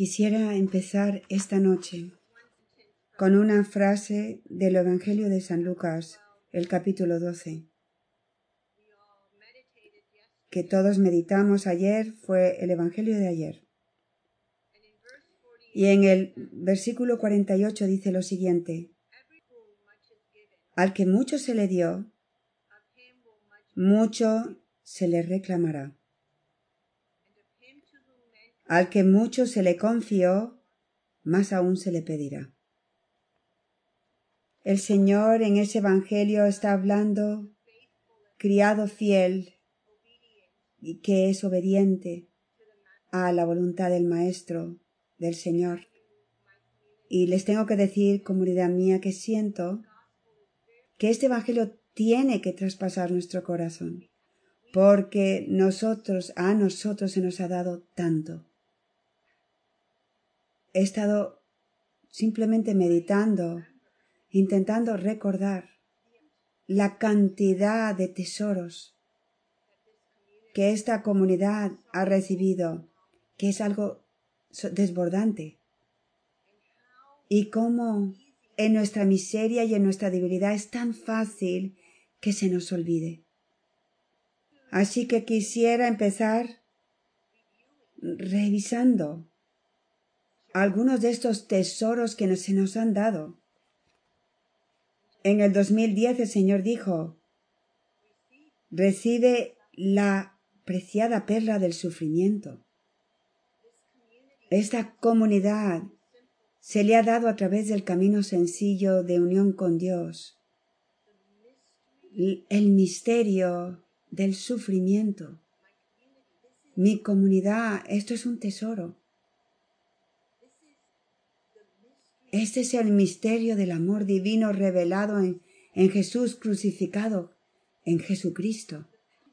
Quisiera empezar esta noche con una frase del Evangelio de San Lucas, el capítulo 12, que todos meditamos ayer, fue el Evangelio de ayer. Y en el versículo 48 dice lo siguiente, al que mucho se le dio, mucho se le reclamará. Al que mucho se le confió, más aún se le pedirá. El Señor en ese Evangelio está hablando, criado fiel, y que es obediente a la voluntad del Maestro, del Señor. Y les tengo que decir, comunidad mía, que siento que este Evangelio tiene que traspasar nuestro corazón, porque nosotros, a nosotros se nos ha dado tanto he estado simplemente meditando, intentando recordar la cantidad de tesoros que esta comunidad ha recibido, que es algo desbordante. Y cómo en nuestra miseria y en nuestra debilidad es tan fácil que se nos olvide. Así que quisiera empezar revisando algunos de estos tesoros que se nos han dado. En el 2010 el Señor dijo, recibe la preciada perla del sufrimiento. Esta comunidad se le ha dado a través del camino sencillo de unión con Dios el misterio del sufrimiento. Mi comunidad, esto es un tesoro. Este es el misterio del amor divino revelado en, Jesús crucificado, en Jesucristo.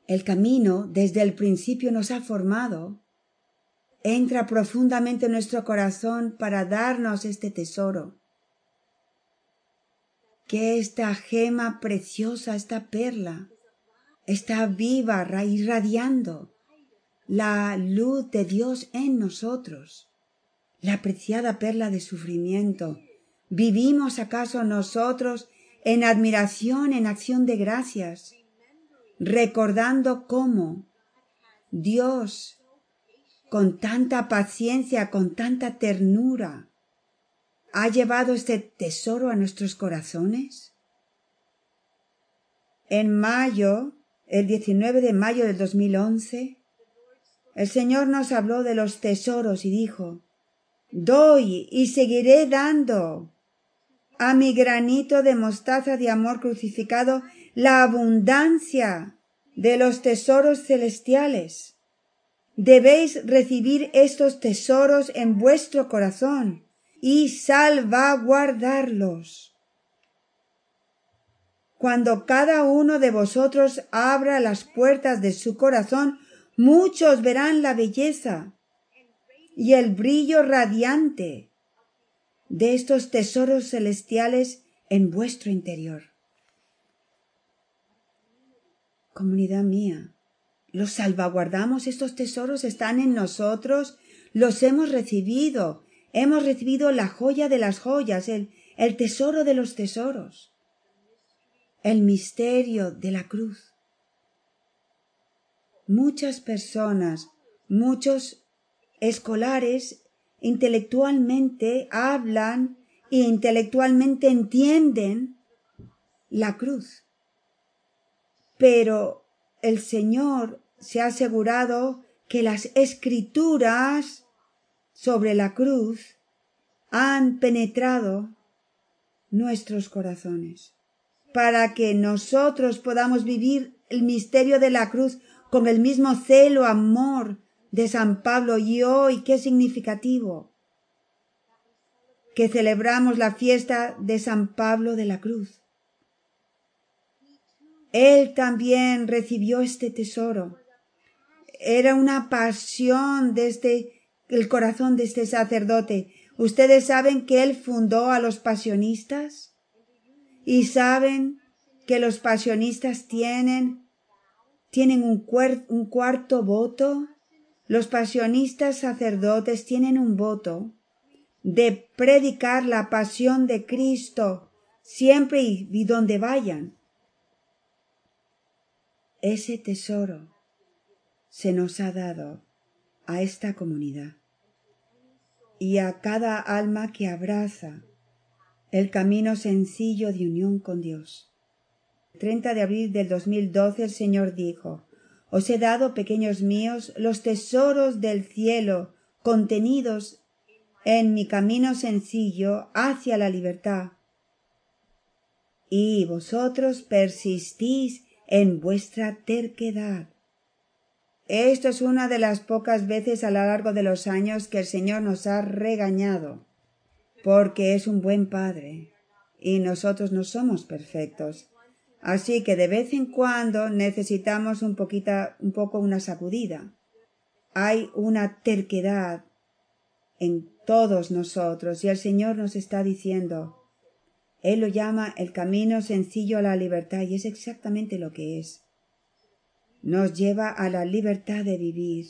El camino desde el principio nos ha formado. Entra profundamente en nuestro corazón para darnos este tesoro. Que esta gema preciosa, esta perla, está viva, irradiando la luz de Dios en nosotros la preciada perla de sufrimiento. ¿Vivimos acaso nosotros en admiración, en acción de gracias, recordando cómo Dios, con tanta paciencia, con tanta ternura, ha llevado este tesoro a nuestros corazones? En mayo, el 19 de mayo del 2011, el Señor nos habló de los tesoros y dijo, Doy y seguiré dando a mi granito de mostaza de amor crucificado la abundancia de los tesoros celestiales. Debéis recibir estos tesoros en vuestro corazón y salvaguardarlos. Cuando cada uno de vosotros abra las puertas de su corazón, muchos verán la belleza y el brillo radiante de estos tesoros celestiales en vuestro interior. Comunidad mía, los salvaguardamos, estos tesoros están en nosotros, los hemos recibido, hemos recibido la joya de las joyas, el, el tesoro de los tesoros, el misterio de la cruz. Muchas personas, muchos escolares intelectualmente hablan e intelectualmente entienden la cruz. Pero el Señor se ha asegurado que las escrituras sobre la cruz han penetrado nuestros corazones para que nosotros podamos vivir el misterio de la cruz con el mismo celo, amor, de San Pablo y hoy qué significativo que celebramos la fiesta de San Pablo de la Cruz. Él también recibió este tesoro. Era una pasión desde el corazón de este sacerdote. Ustedes saben que él fundó a los pasionistas y saben que los pasionistas tienen tienen un, un cuarto voto los pasionistas sacerdotes tienen un voto de predicar la pasión de Cristo siempre y, donde vayan. Ese tesoro se nos ha dado a esta comunidad y a cada alma que abraza el camino sencillo de unión con Dios. 30 de abril del 2012 el Señor dijo, Os he dado, pequeños míos, los tesoros del cielo contenidos en mi camino sencillo hacia la libertad. Y vosotros persistís en vuestra terquedad. Esto es una de las pocas veces a lo largo de los años que el Señor nos ha regañado, porque es un buen Padre, y nosotros no somos perfectos. Así que de vez en cuando necesitamos un poquito, un poco una sacudida. Hay una terquedad en todos nosotros y el Señor nos está diciendo, Él lo llama el camino sencillo a la libertad y es exactamente lo que es nos lleva a la libertad de vivir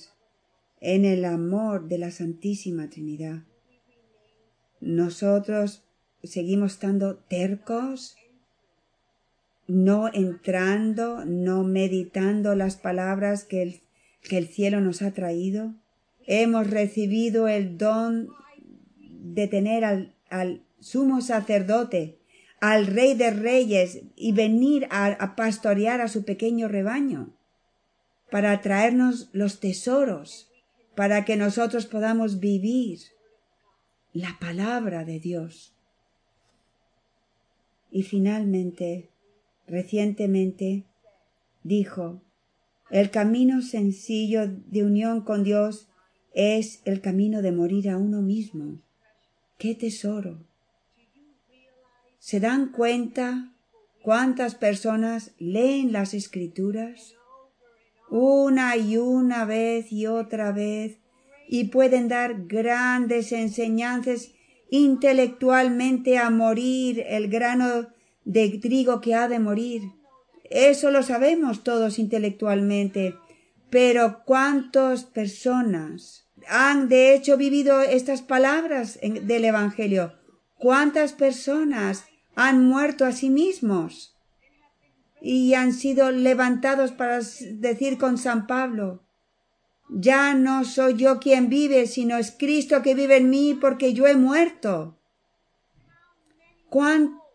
en el amor de la Santísima Trinidad. Nosotros seguimos estando tercos, no entrando, no meditando las palabras que el, que el cielo nos ha traído. Hemos recibido el don de tener al, al sumo sacerdote, al rey de reyes y venir a pastorear a su pequeño rebaño para traernos los tesoros, para que nosotros podamos vivir la palabra de Dios. Y finalmente, recientemente, dijo, el camino sencillo de unión con Dios es el camino de morir a uno mismo. ¡Qué tesoro! ¿Se dan cuenta cuántas personas leen las escrituras? una y una vez y otra vez y pueden dar grandes enseñanzas intelectualmente a morir el grano de trigo que ha de morir. Eso lo sabemos todos intelectualmente. Pero ¿cuántas personas han de hecho vivido estas palabras del Evangelio? ¿Cuántas personas han muerto a sí mismos? y han sido levantados para decir con San Pablo, ya no soy yo quien vive, sino es Cristo que vive en mí porque yo he muerto. ¿Cuántas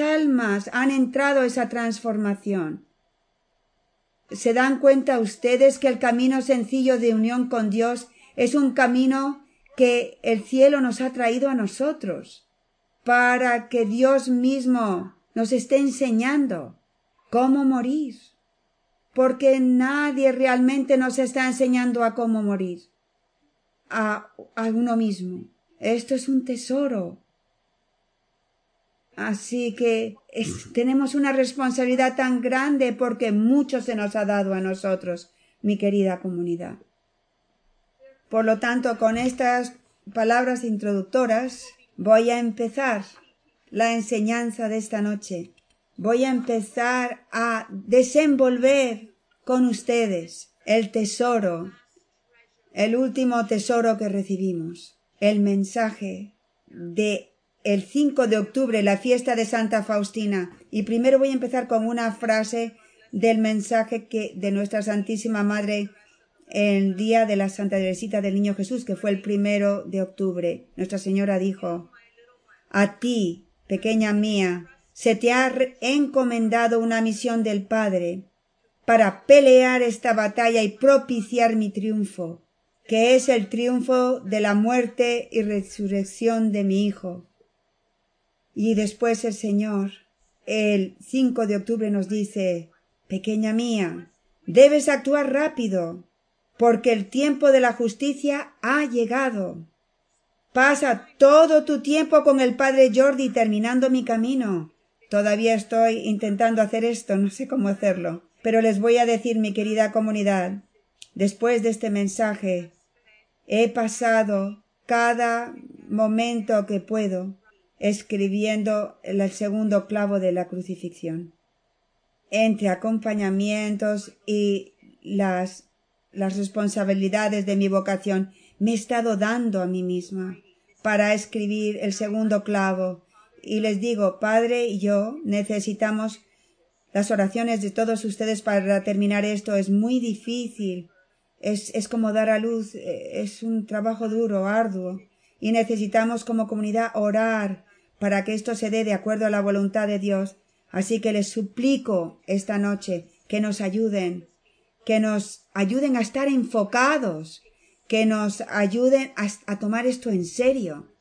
almas han entrado a esa transformación? ¿Se dan cuenta ustedes que el camino sencillo de unión con Dios es un camino que el cielo nos ha traído a nosotros para que Dios mismo nos esté enseñando? cómo morir, porque nadie realmente nos está enseñando a cómo morir, a, a uno mismo. Esto es un tesoro. Así que tenemos una responsabilidad tan grande porque mucho se nos ha dado a nosotros, mi querida comunidad. Por lo tanto, con estas palabras introductoras, voy a empezar la enseñanza de esta noche voy a empezar a desenvolver con ustedes el tesoro, el último tesoro que recibimos, el mensaje de el 5 de octubre, la fiesta de Santa Faustina. Y primero voy a empezar con una frase del mensaje que de nuestra Santísima Madre el día de la Santa Teresita del Niño Jesús, que fue el primero de octubre. Nuestra Señora dijo, A ti, pequeña mía, se te ha encomendado una misión del Padre para pelear esta batalla y propiciar mi triunfo, que es el triunfo de la muerte y resurrección de mi Hijo. Y después el Señor, el 5 de octubre nos dice, Pequeña mía, debes actuar rápido, porque el tiempo de la justicia ha llegado. Pasa todo tu tiempo con el Padre Jordi terminando mi camino, Todavía estoy intentando hacer esto, no sé cómo hacerlo. Pero les voy a decir, mi querida comunidad, después de este mensaje, he pasado cada momento que puedo escribiendo el segundo clavo de la crucifixión. Entre acompañamientos y las las responsabilidades de mi vocación, me he estado dando a mí misma para escribir el segundo clavo. Y les digo, Padre y yo necesitamos las oraciones de todos ustedes para terminar esto. Es muy difícil. Es, es como dar a luz. Eh, es un trabajo duro, arduo. Y necesitamos como comunidad orar para que esto se dé de acuerdo a la voluntad de Dios. Así que les suplico esta noche que nos ayuden, que nos ayuden a estar enfocados, que nos ayuden a, tomar esto en serio.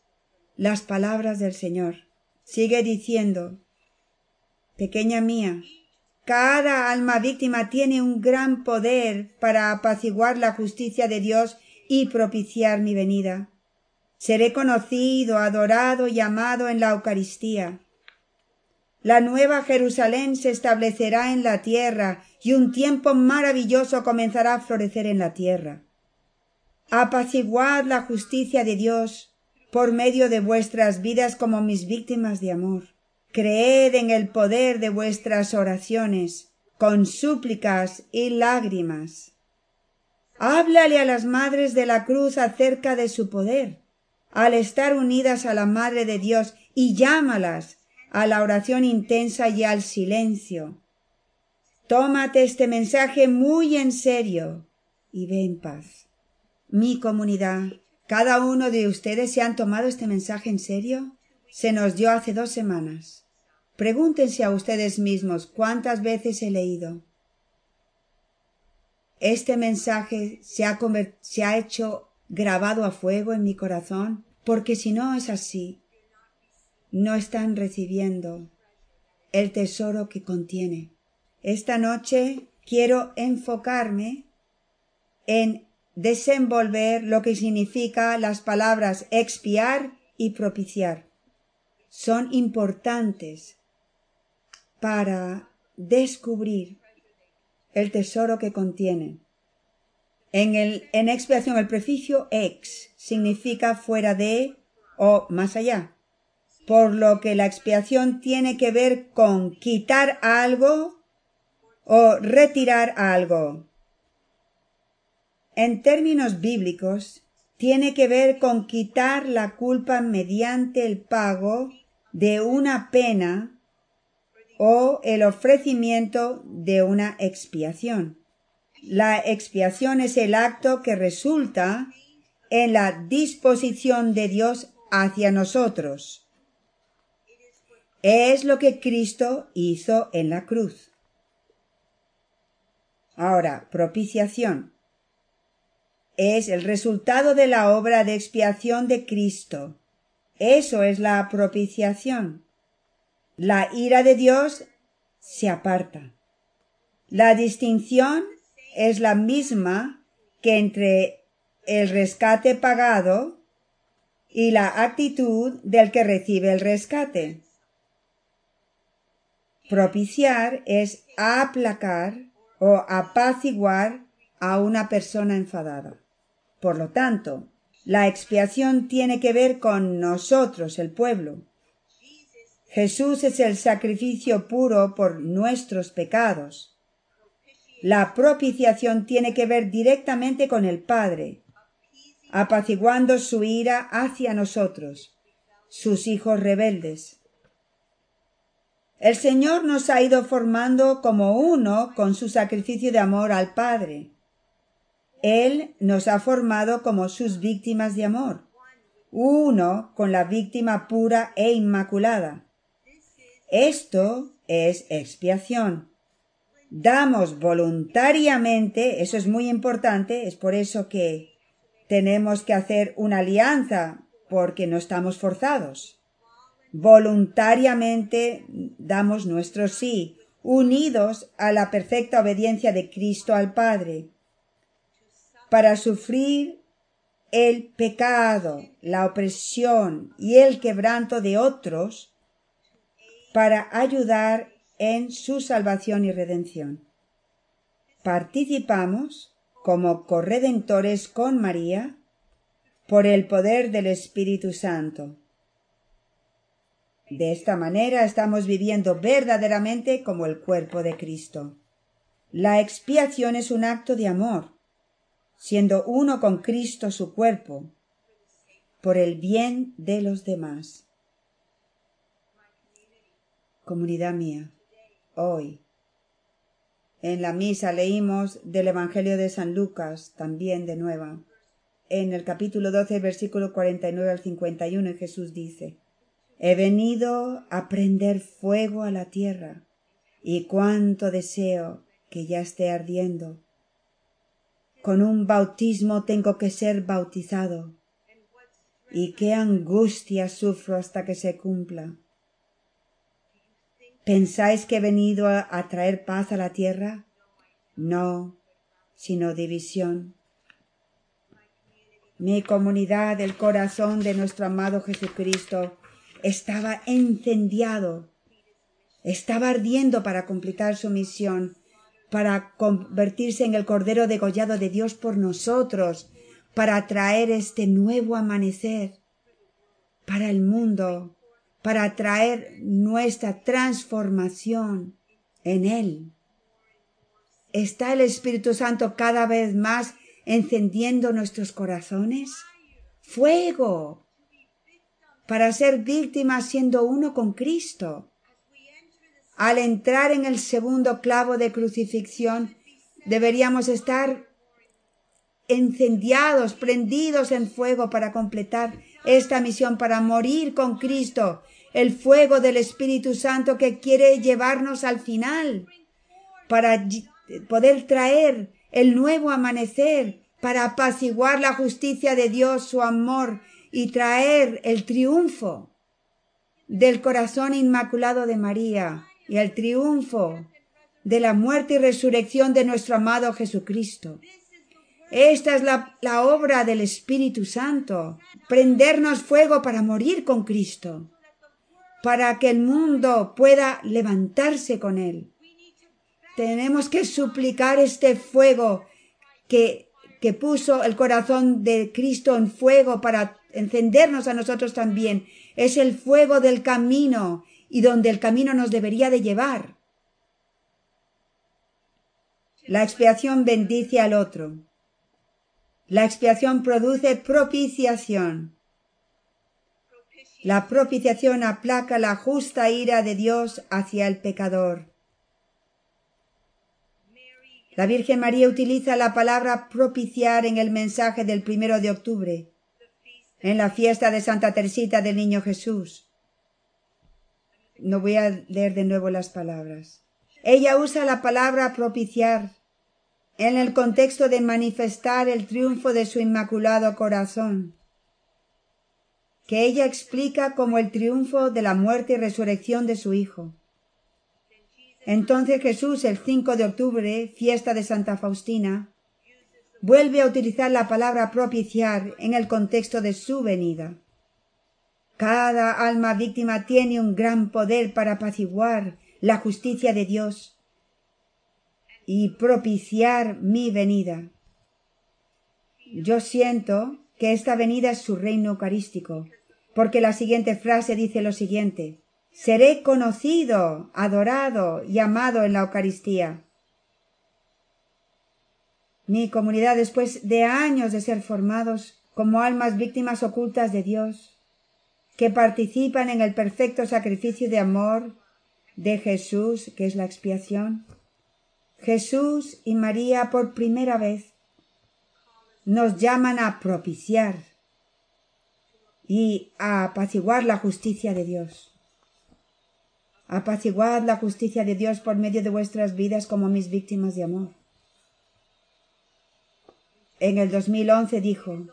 Las palabras del Señor. Sigue diciendo, pequeña mía, cada alma víctima tiene un gran poder para apaciguar la justicia de Dios y propiciar mi venida. Seré conocido, adorado y amado en la Eucaristía. La nueva Jerusalén se establecerá en la tierra y un tiempo maravilloso comenzará a florecer en la tierra. Apaciguad la justicia de Dios por medio de vuestras vidas como mis víctimas de amor. Creed en el poder de vuestras oraciones, con súplicas y lágrimas. Háblale a las madres de la cruz acerca de su poder, al estar unidas a la Madre de Dios, y llámalas a la oración intensa y al silencio. Tómate este mensaje muy en serio y ve en paz mi comunidad, cada uno de ustedes se han tomado este mensaje en serio? Se nos dio hace dos semanas. Pregúntense a ustedes mismos cuántas veces he leído. Este mensaje se ha, hecho grabado a fuego en mi corazón, porque si no es así, no están recibiendo el tesoro que contiene. Esta noche quiero enfocarme en desenvolver lo que significa las palabras expiar y propiciar. Son importantes para descubrir el tesoro que contienen. En, el, en expiación el preficio ex significa fuera de o más allá, por lo que la expiación tiene que ver con quitar algo o retirar algo en términos bíblicos, tiene que ver con quitar la culpa mediante el pago de una pena o el ofrecimiento de una expiación. La expiación es el acto que resulta en la disposición de Dios hacia nosotros. Es lo que Cristo hizo en la cruz. Ahora, propiciación es el resultado de la obra de expiación de Cristo. Eso es la propiciación. La ira de Dios se aparta. La distinción es la misma que entre el rescate pagado y la actitud del que recibe el rescate. Propiciar es aplacar o apaciguar a una persona enfadada. Por lo tanto, la expiación tiene que ver con nosotros, el pueblo. Jesús es el sacrificio puro por nuestros pecados. La propiciación tiene que ver directamente con el Padre, apaciguando su ira hacia nosotros, sus hijos rebeldes. El Señor nos ha ido formando como uno con su sacrificio de amor al Padre. Él nos ha formado como sus víctimas de amor, uno con la víctima pura e inmaculada. Esto es expiación. Damos voluntariamente, eso es muy importante, es por eso que tenemos que hacer una alianza, porque no estamos forzados. Voluntariamente damos nuestro sí, unidos a la perfecta obediencia de Cristo al Padre para sufrir el pecado, la opresión y el quebranto de otros para ayudar en su salvación y redención. Participamos como corredentores con María por el poder del Espíritu Santo. De esta manera estamos viviendo verdaderamente como el cuerpo de Cristo. La expiación es un acto de amor siendo uno con Cristo su cuerpo, por el bien de los demás. Comunidad mía, hoy en la misa leímos del Evangelio de San Lucas, también de nueva. En el capítulo 12, versículo 49 al 51, Jesús dice, He venido a prender fuego a la tierra, y cuánto deseo que ya esté ardiendo. Con un bautismo tengo que ser bautizado, y qué angustia sufro hasta que se cumpla. ¿Pensáis que he venido a, traer paz a la tierra? No, sino división. Mi comunidad, el corazón de nuestro amado Jesucristo, estaba encendiado, estaba ardiendo para completar su misión, para convertirse en el Cordero degollado de Dios por nosotros, para traer este nuevo amanecer para el mundo, para traer nuestra transformación en Él. ¿Está el Espíritu Santo cada vez más encendiendo nuestros corazones? Fuego para ser víctimas siendo uno con Cristo. Al entrar en el segundo clavo de crucifixión, deberíamos estar encendiados, prendidos en fuego para completar esta misión, para morir con Cristo el fuego del Espíritu Santo que quiere llevarnos al final, para poder traer el nuevo amanecer, para apaciguar la justicia de Dios, su amor, y traer el triunfo del corazón inmaculado de María y el triunfo de la muerte y resurrección de nuestro amado Jesucristo. Esta es la, la, obra del Espíritu Santo, prendernos fuego para morir con Cristo para que el mundo pueda levantarse con él. Tenemos que suplicar este fuego que, que puso el corazón de Cristo en fuego para encendernos a nosotros también. Es el fuego del camino y donde el camino nos debería de llevar. La expiación bendice al otro. La expiación produce propiciación. La propiciación aplaca la justa ira de Dios hacia el pecador. La Virgen María utiliza la palabra propiciar en el mensaje del primero de octubre, en la fiesta de Santa Teresita del Niño Jesús. No voy a leer de nuevo las palabras. Ella usa la palabra propiciar en el contexto de manifestar el triunfo de su inmaculado corazón que ella explica como el triunfo de la muerte y resurrección de su Hijo. Entonces Jesús, el 5 de octubre, fiesta de Santa Faustina, vuelve a utilizar la palabra propiciar en el contexto de su venida. Cada alma víctima tiene un gran poder para apaciguar la justicia de Dios y propiciar mi venida. Yo siento que esta venida es su reino eucarístico, porque la siguiente frase dice lo siguiente Seré conocido, adorado y amado en la Eucaristía. Mi comunidad, después de años de ser formados como almas víctimas ocultas de Dios, que participan en el perfecto sacrificio de amor de Jesús, que es la expiación, Jesús y María por primera vez nos llaman a propiciar y a apaciguar la justicia de Dios. Apaciguad la justicia de Dios por medio de vuestras vidas como mis víctimas de amor. En el 2011 dijo,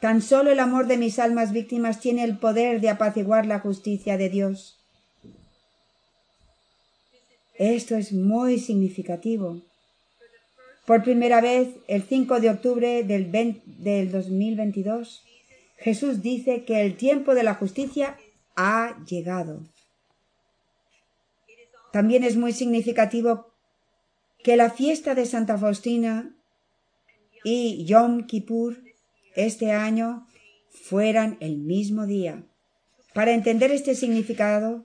Tan solo el amor de mis almas víctimas tiene el poder de apaciguar la justicia de Dios. Esto es muy significativo. Por primera vez, el 5 de octubre del, del 2022, Jesús dice que el tiempo de la justicia ha llegado. También es muy significativo que la fiesta de Santa Faustina y Yom Kippur este año fueran el mismo día. Para entender este significado,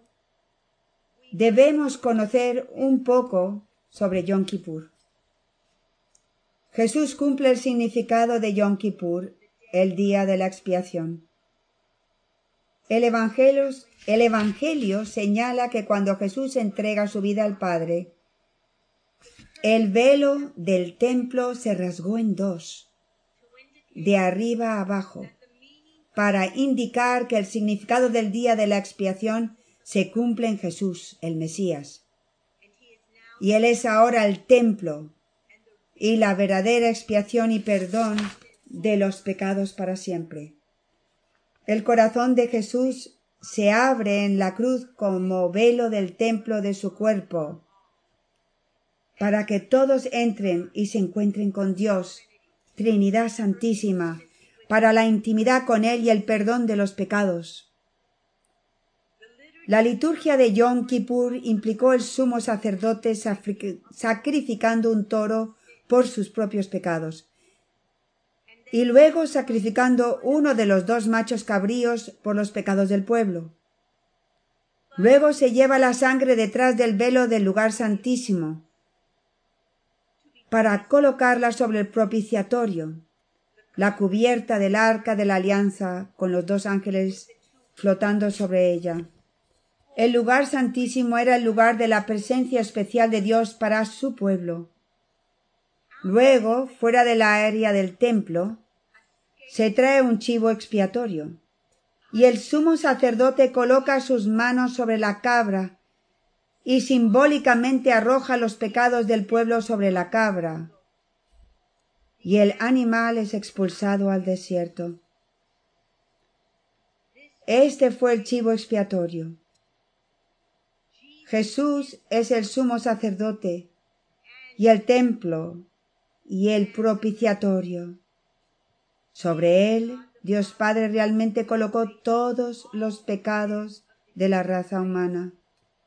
debemos conocer un poco sobre Yom Kippur. Jesús cumple el significado de Yom Kippur, el día de la expiación. El evangelio, el evangelio señala que cuando Jesús entrega su vida al Padre, el velo del templo se rasgó en dos, de arriba a abajo, para indicar que el significado del día de la expiación se cumple en Jesús, el Mesías. Y Él es ahora el templo y la verdadera expiación y perdón de los pecados para siempre. El corazón de Jesús se abre en la cruz como velo del templo de su cuerpo, para que todos entren y se encuentren con Dios, Trinidad Santísima, para la intimidad con Él y el perdón de los pecados. La liturgia de Yom Kippur implicó el sumo sacerdote sacrificando un toro por sus propios pecados, y luego sacrificando uno de los dos machos cabríos por los pecados del pueblo. Luego se lleva la sangre detrás del velo del lugar santísimo, para colocarla sobre el propiciatorio, la cubierta del arca de la alianza con los dos ángeles flotando sobre ella. El lugar santísimo era el lugar de la presencia especial de Dios para su pueblo. Luego, fuera de la área del templo, se trae un chivo expiatorio, y el sumo sacerdote coloca sus manos sobre la cabra y simbólicamente arroja los pecados del pueblo sobre la cabra, y el animal es expulsado al desierto. Este fue el chivo expiatorio. Jesús es el sumo sacerdote y el templo y el propiciatorio. Sobre él Dios Padre realmente colocó todos los pecados de la raza humana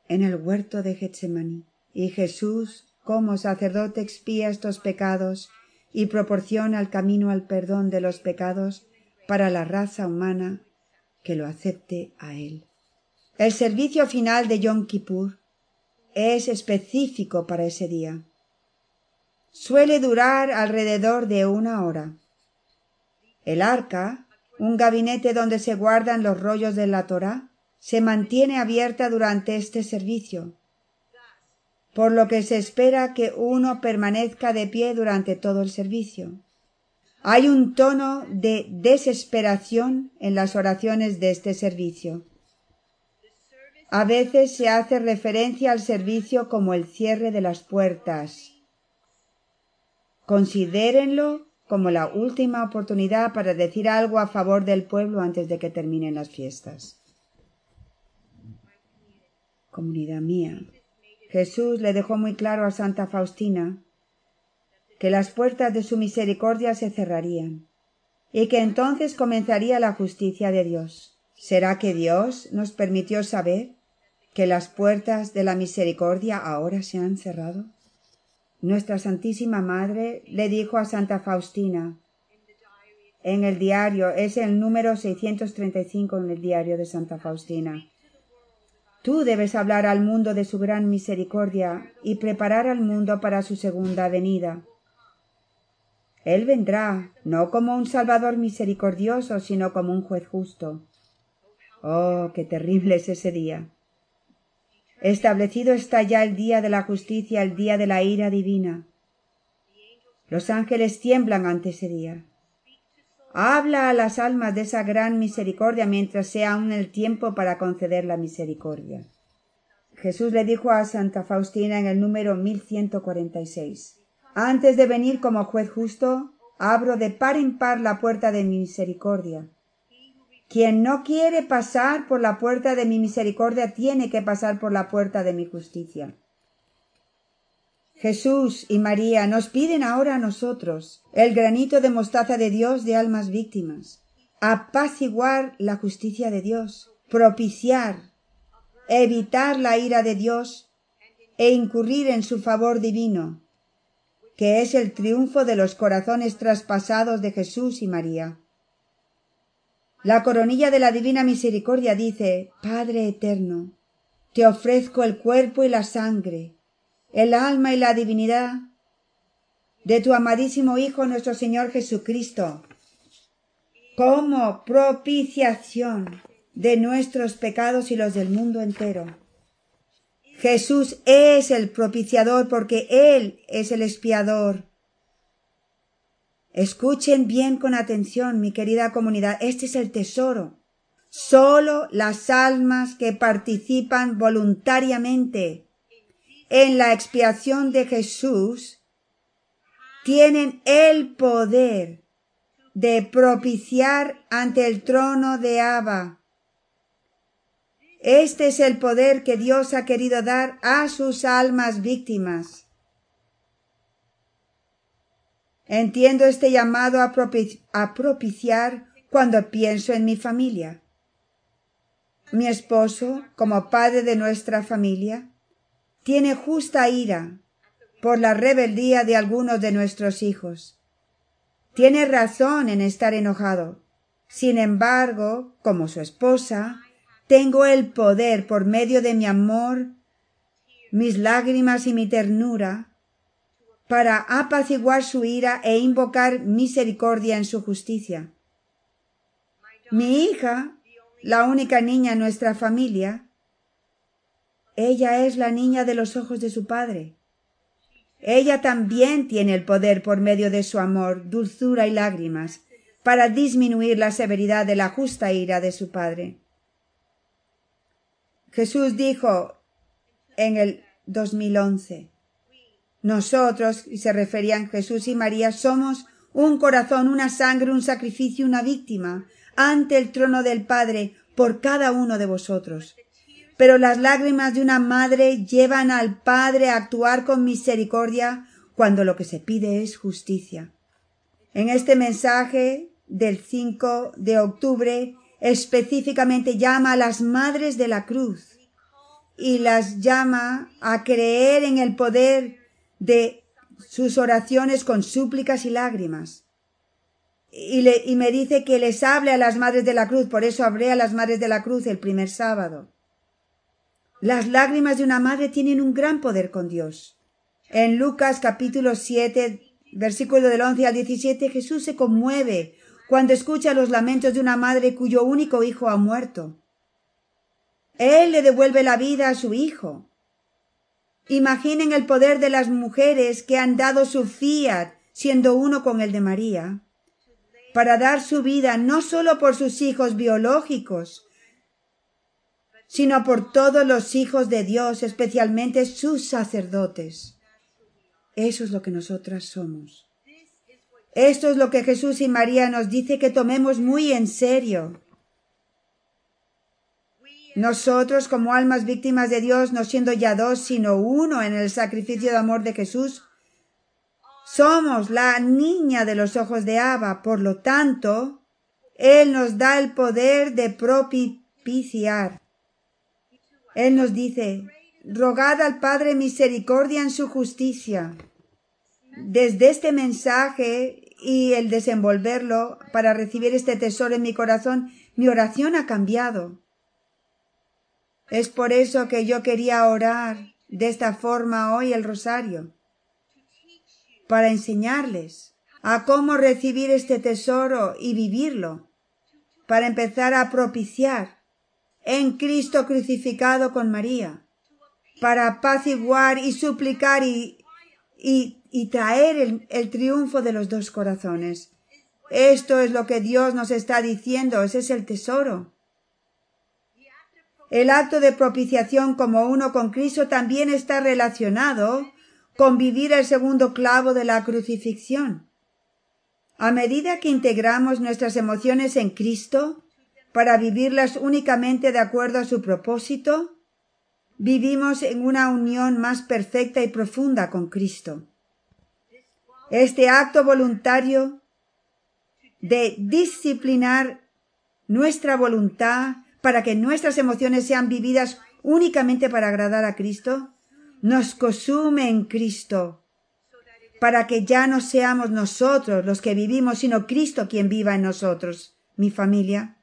en el huerto de Getsemaní. Y Jesús, como sacerdote, expía estos pecados y proporciona el camino al perdón de los pecados para la raza humana que lo acepte a Él. El servicio final de Yom Kippur es específico para ese día. Suele durar alrededor de una hora. El arca, un gabinete donde se guardan los rollos de la Torá, se mantiene abierta durante este servicio, por lo que se espera que uno permanezca de pie durante todo el servicio. Hay un tono de desesperación en las oraciones de este servicio. A veces se hace referencia al servicio como el cierre de las puertas. Considérenlo como la última oportunidad para decir algo a favor del pueblo antes de que terminen las fiestas comunidad mía. Jesús le dejó muy claro a Santa Faustina que las puertas de su misericordia se cerrarían y que entonces comenzaría la justicia de Dios. ¿Será que Dios nos permitió saber que las puertas de la misericordia ahora se han cerrado? Nuestra Santísima Madre le dijo a Santa Faustina en el diario, es el número 635 en el diario de Santa Faustina. Tú debes hablar al mundo de su gran misericordia y preparar al mundo para su segunda venida. Él vendrá, no como un Salvador misericordioso, sino como un juez justo. Oh, qué terrible es ese día. Establecido está ya el día de la justicia, el día de la ira divina. Los ángeles tiemblan ante ese día. Habla a las almas de esa gran misericordia mientras sea aún el tiempo para conceder la misericordia. Jesús le dijo a Santa Faustina en el número 1146, Antes de venir como juez justo, abro de par en par la puerta de mi misericordia. Quien no quiere pasar por la puerta de mi misericordia tiene que pasar por la puerta de mi justicia. Jesús y María nos piden ahora a nosotros el granito de mostaza de Dios de almas víctimas, apaciguar la justicia de Dios, propiciar, evitar la ira de Dios e incurrir en su favor divino, que es el triunfo de los corazones traspasados de Jesús y María. La coronilla de la Divina Misericordia dice, Padre eterno, te ofrezco el cuerpo y la sangre, el alma y la divinidad de tu amadísimo Hijo nuestro Señor Jesucristo, como propiciación de nuestros pecados y los del mundo entero. Jesús es el propiciador porque Él es el expiador. Escuchen bien con atención, mi querida comunidad, este es el tesoro. Solo las almas que participan voluntariamente en la expiación de Jesús tienen el poder de propiciar ante el trono de Abba. Este es el poder que Dios ha querido dar a sus almas víctimas. Entiendo este llamado a, propiciar cuando pienso en mi familia. Mi esposo, como padre de nuestra familia, tiene justa ira por la rebeldía de algunos de nuestros hijos. Tiene razón en estar enojado. Sin embargo, como su esposa, tengo el poder por medio de mi amor, mis lágrimas y mi ternura, para apaciguar su ira e invocar misericordia en su justicia. Mi hija, la única niña en nuestra familia, ella es la niña de los ojos de su padre. Ella también tiene el poder por medio de su amor, dulzura y lágrimas, para disminuir la severidad de la justa ira de su Padre. Jesús dijo en el 2011, nosotros, y se referían Jesús y María, somos un corazón, una sangre, un sacrificio, una víctima ante el trono del Padre por cada uno de vosotros pero las lágrimas de una madre llevan al Padre a actuar con misericordia cuando lo que se pide es justicia. En este mensaje del 5 de octubre específicamente llama a las madres de la cruz y las llama a creer en el poder de sus oraciones con súplicas y lágrimas. Y, y me dice que les hable a las madres de la cruz, por eso hablé a las madres de la cruz el primer sábado. Las lágrimas de una madre tienen un gran poder con Dios. En Lucas capítulo 7, versículo del 11 al 17, Jesús se conmueve cuando escucha los lamentos de una madre cuyo único hijo ha muerto. Él le devuelve la vida a su hijo. Imaginen el poder de las mujeres que han dado su fiat, siendo uno con el de María, para dar su vida no solo por sus hijos biológicos, sino por todos los hijos de Dios, especialmente sus sacerdotes. Eso es lo que nosotras somos. Esto es lo que Jesús y María nos dice que tomemos muy en serio. Nosotros, como almas víctimas de Dios, no siendo ya dos, sino uno en el sacrificio de amor de Jesús, somos la niña de los ojos de Abba. Por lo tanto, Él nos da el poder de propiciar. Él nos dice, rogad al Padre misericordia en su justicia. Desde este mensaje y el desenvolverlo para recibir este tesoro en mi corazón, mi oración ha cambiado. Es por eso que yo quería orar de esta forma hoy el rosario, para enseñarles a cómo recibir este tesoro y vivirlo, para empezar a propiciar en Cristo crucificado con María, para apaciguar y suplicar y, y, traer el, el triunfo de los dos corazones. Esto es lo que Dios nos está diciendo, ese es el tesoro. El acto de propiciación como uno con Cristo también está relacionado con vivir el segundo clavo de la crucifixión. A medida que integramos nuestras emociones en Cristo, para vivirlas únicamente de acuerdo a su propósito, vivimos en una unión más perfecta y profunda con Cristo. Este acto voluntario de disciplinar nuestra voluntad para que nuestras emociones sean vividas únicamente para agradar a Cristo, nos consume en Cristo, para que ya no seamos nosotros los que vivimos, sino Cristo quien viva en nosotros, mi familia.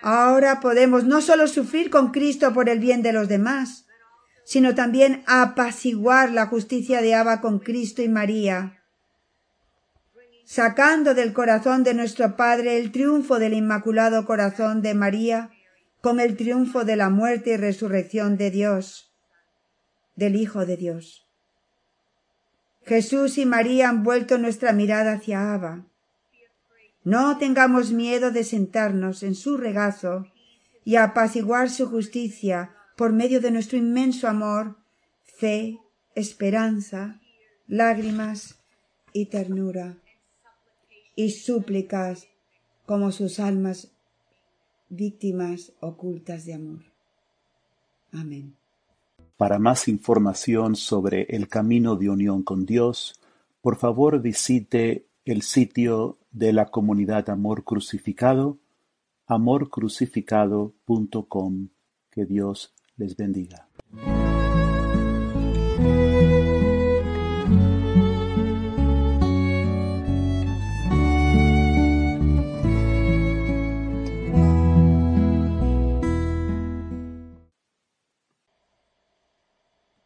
Ahora podemos no solo sufrir con Cristo por el bien de los demás, sino también apaciguar la justicia de Abba con Cristo y María, sacando del corazón de nuestro Padre el triunfo del Inmaculado Corazón de María, con el triunfo de la muerte y resurrección de Dios, del Hijo de Dios. Jesús y María han vuelto nuestra mirada hacia Abba. No tengamos miedo de sentarnos en su regazo y apaciguar su justicia por medio de nuestro inmenso amor, fe, esperanza, lágrimas y ternura, y súplicas como sus almas víctimas ocultas de amor. Amén. Para más información sobre el camino de unión con Dios, por favor visite el sitio de la comunidad Amor Crucificado, amorcrucificado.com. Que Dios les bendiga.